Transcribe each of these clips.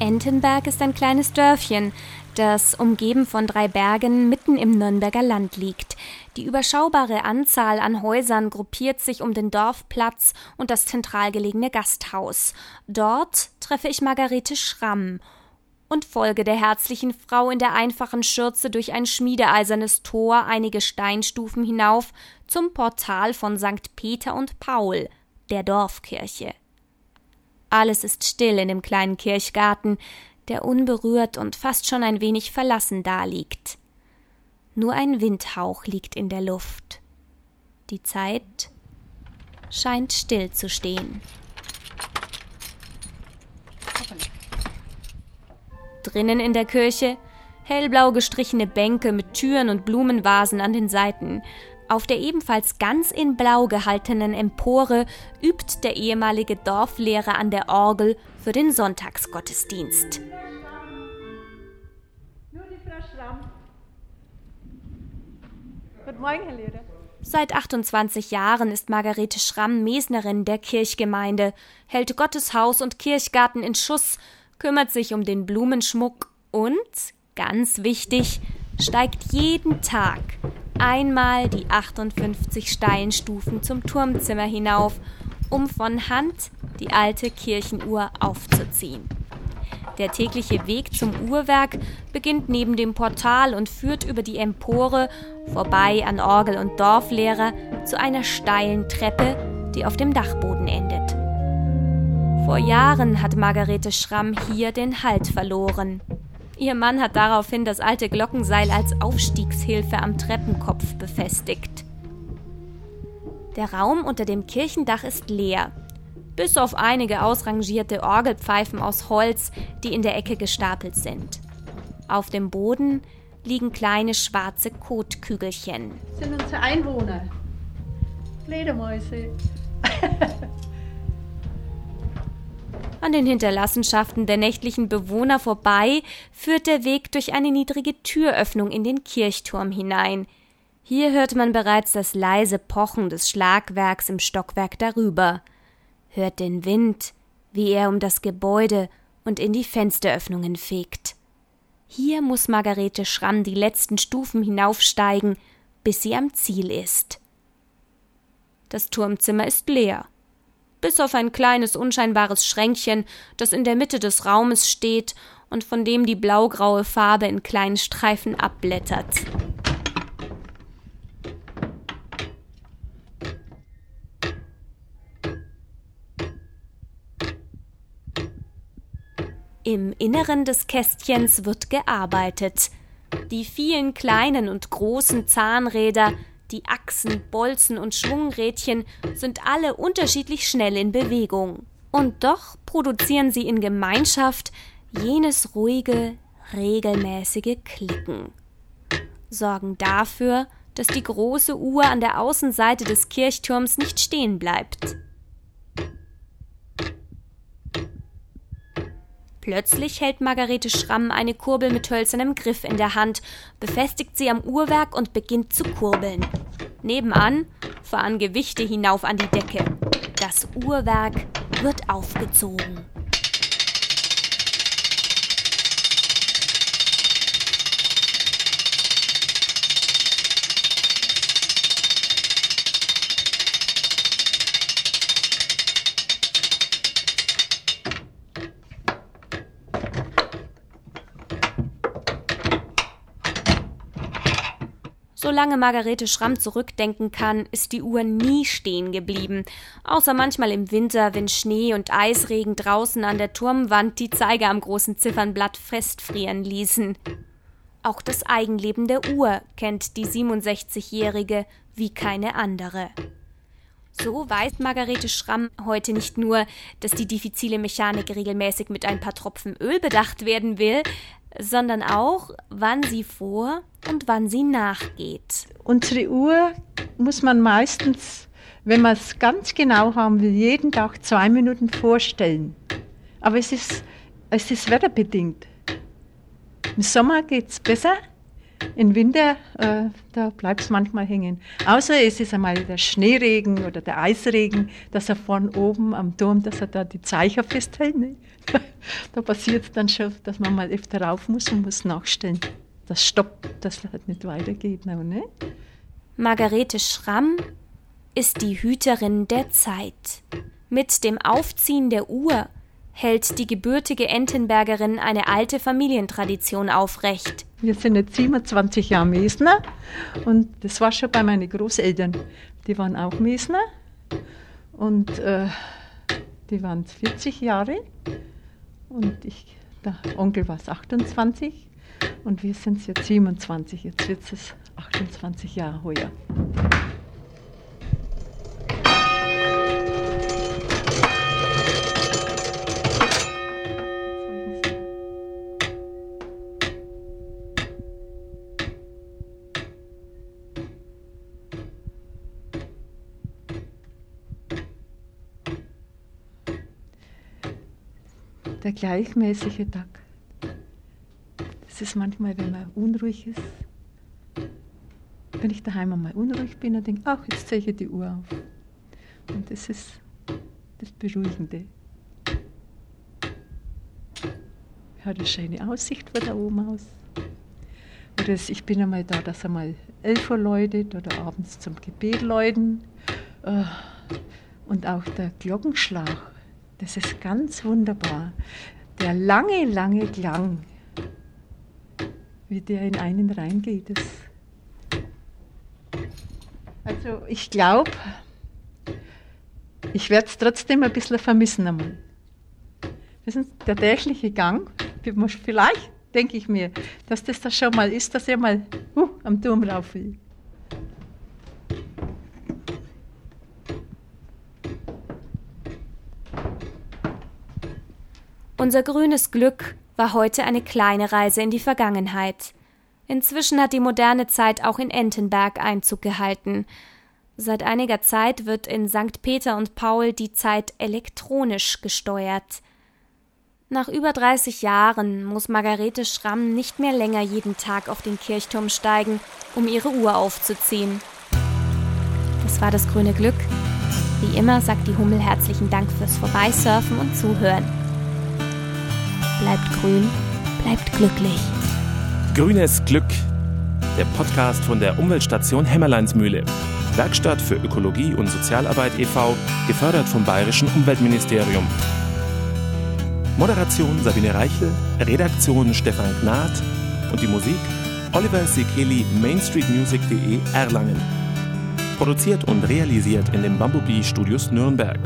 Entenberg ist ein kleines Dörfchen, das umgeben von drei Bergen mitten im Nürnberger Land liegt. Die überschaubare Anzahl an Häusern gruppiert sich um den Dorfplatz und das zentral gelegene Gasthaus. Dort treffe ich Margarete Schramm und folge der herzlichen Frau in der einfachen Schürze durch ein schmiedeeisernes Tor einige Steinstufen hinauf zum Portal von St. Peter und Paul, der Dorfkirche. Alles ist still in dem kleinen Kirchgarten, der unberührt und fast schon ein wenig verlassen daliegt. Nur ein Windhauch liegt in der Luft. Die Zeit scheint still zu stehen. Drinnen in der Kirche hellblau gestrichene Bänke mit Türen und Blumenvasen an den Seiten. Auf der ebenfalls ganz in Blau gehaltenen Empore übt der ehemalige Dorflehrer an der Orgel für den Sonntagsgottesdienst. Guten Morgen, Herr Lehrer. Seit 28 Jahren ist Margarete Schramm Mesnerin der Kirchgemeinde, hält Gotteshaus und Kirchgarten in Schuss, kümmert sich um den Blumenschmuck und, ganz wichtig, steigt jeden Tag einmal die 58 steilen Stufen zum Turmzimmer hinauf, um von Hand die alte Kirchenuhr aufzuziehen. Der tägliche Weg zum Uhrwerk beginnt neben dem Portal und führt über die Empore vorbei an Orgel und Dorflehrer zu einer steilen Treppe, die auf dem Dachboden endet. Vor Jahren hat Margarete Schramm hier den Halt verloren. Ihr Mann hat daraufhin das alte Glockenseil als Aufstiegshilfe am Treppenkopf befestigt. Der Raum unter dem Kirchendach ist leer bis auf einige ausrangierte Orgelpfeifen aus Holz, die in der Ecke gestapelt sind. Auf dem Boden liegen kleine schwarze Kotkügelchen. Das sind unsere Einwohner. Fledermäuse. An den Hinterlassenschaften der nächtlichen Bewohner vorbei führt der Weg durch eine niedrige Türöffnung in den Kirchturm hinein. Hier hört man bereits das leise Pochen des Schlagwerks im Stockwerk darüber hört den Wind, wie er um das Gebäude und in die Fensteröffnungen fegt. Hier muss Margarete Schramm die letzten Stufen hinaufsteigen, bis sie am Ziel ist. Das Turmzimmer ist leer. Bis auf ein kleines unscheinbares Schränkchen, das in der Mitte des Raumes steht und von dem die blaugraue Farbe in kleinen Streifen abblättert. Im Inneren des Kästchens wird gearbeitet. Die vielen kleinen und großen Zahnräder, die Achsen, Bolzen und Schwungrädchen sind alle unterschiedlich schnell in Bewegung. Und doch produzieren sie in Gemeinschaft jenes ruhige, regelmäßige Klicken. Sorgen dafür, dass die große Uhr an der Außenseite des Kirchturms nicht stehen bleibt. Plötzlich hält Margarete Schramm eine Kurbel mit hölzernem Griff in der Hand, befestigt sie am Uhrwerk und beginnt zu kurbeln. Nebenan fahren Gewichte hinauf an die Decke. Das Uhrwerk wird aufgezogen. Solange Margarete Schramm zurückdenken kann, ist die Uhr nie stehen geblieben, außer manchmal im Winter, wenn Schnee und Eisregen draußen an der Turmwand die Zeiger am großen Ziffernblatt festfrieren ließen. Auch das Eigenleben der Uhr kennt die 67-Jährige wie keine andere. So weiß Margarete Schramm heute nicht nur, dass die diffizile Mechanik regelmäßig mit ein paar Tropfen Öl bedacht werden will, sondern auch, wann sie vor und wann sie nachgeht. Unsere Uhr muss man meistens, wenn man es ganz genau haben will, jeden Tag zwei Minuten vorstellen. Aber es ist, es ist wetterbedingt. Im Sommer geht es besser, im Winter, äh, da bleibt es manchmal hängen. Außer es ist einmal der Schneeregen oder der Eisregen, dass er vorn oben am Turm, dass er da die Zeicher festhält. Ne? da passiert es dann schon, dass man mal öfter rauf muss und muss nachstellen. Das stoppt, dass es halt nicht weitergeht. Ne? Margarete Schramm ist die Hüterin der Zeit. Mit dem Aufziehen der Uhr hält die gebürtige Entenbergerin eine alte Familientradition aufrecht. Wir sind jetzt 27 Jahre Mesner und das war schon bei meinen Großeltern. Die waren auch Mesner und äh, die waren 40 Jahre und ich, der Onkel war 28 und wir sind jetzt 27. Jetzt wird es 28 Jahre heuer. Der gleichmäßige Takt. Das ist manchmal, wenn man unruhig ist. Wenn ich daheim einmal unruhig bin, dann denke ich, ach, jetzt ziehe ich die Uhr auf. Und das ist das Beruhigende. Ich habe eine schöne Aussicht von da oben aus. Oder ich bin einmal da, dass einmal 11 Uhr läutet oder abends zum Gebet läuten. Äh, und auch der Glockenschlag das ist ganz wunderbar. Der lange, lange Klang, wie der in einen reingeht. Das also ich glaube, ich werde es trotzdem ein bisschen vermissen einmal. Das ist der tägliche Gang. Vielleicht denke ich mir, dass das da schon mal ist, dass er mal uh, am Turm rauf will. Unser grünes Glück war heute eine kleine Reise in die Vergangenheit. Inzwischen hat die moderne Zeit auch in Entenberg Einzug gehalten. Seit einiger Zeit wird in St. Peter und Paul die Zeit elektronisch gesteuert. Nach über 30 Jahren muss Margarete Schramm nicht mehr länger jeden Tag auf den Kirchturm steigen, um ihre Uhr aufzuziehen. Das war das grüne Glück. Wie immer sagt die Hummel herzlichen Dank fürs Vorbeisurfen und Zuhören bleibt grün, bleibt glücklich. Grünes Glück, der Podcast von der Umweltstation Hämmerleinsmühle. Werkstatt für Ökologie und Sozialarbeit e.V., gefördert vom Bayerischen Umweltministerium. Moderation Sabine Reichel, Redaktion Stefan Gnad und die Musik Oliver Sekeli mainstreetmusic.de Erlangen. Produziert und realisiert in den Bumblebee Studios Nürnberg.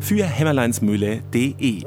Für hämmerleinsmühle.de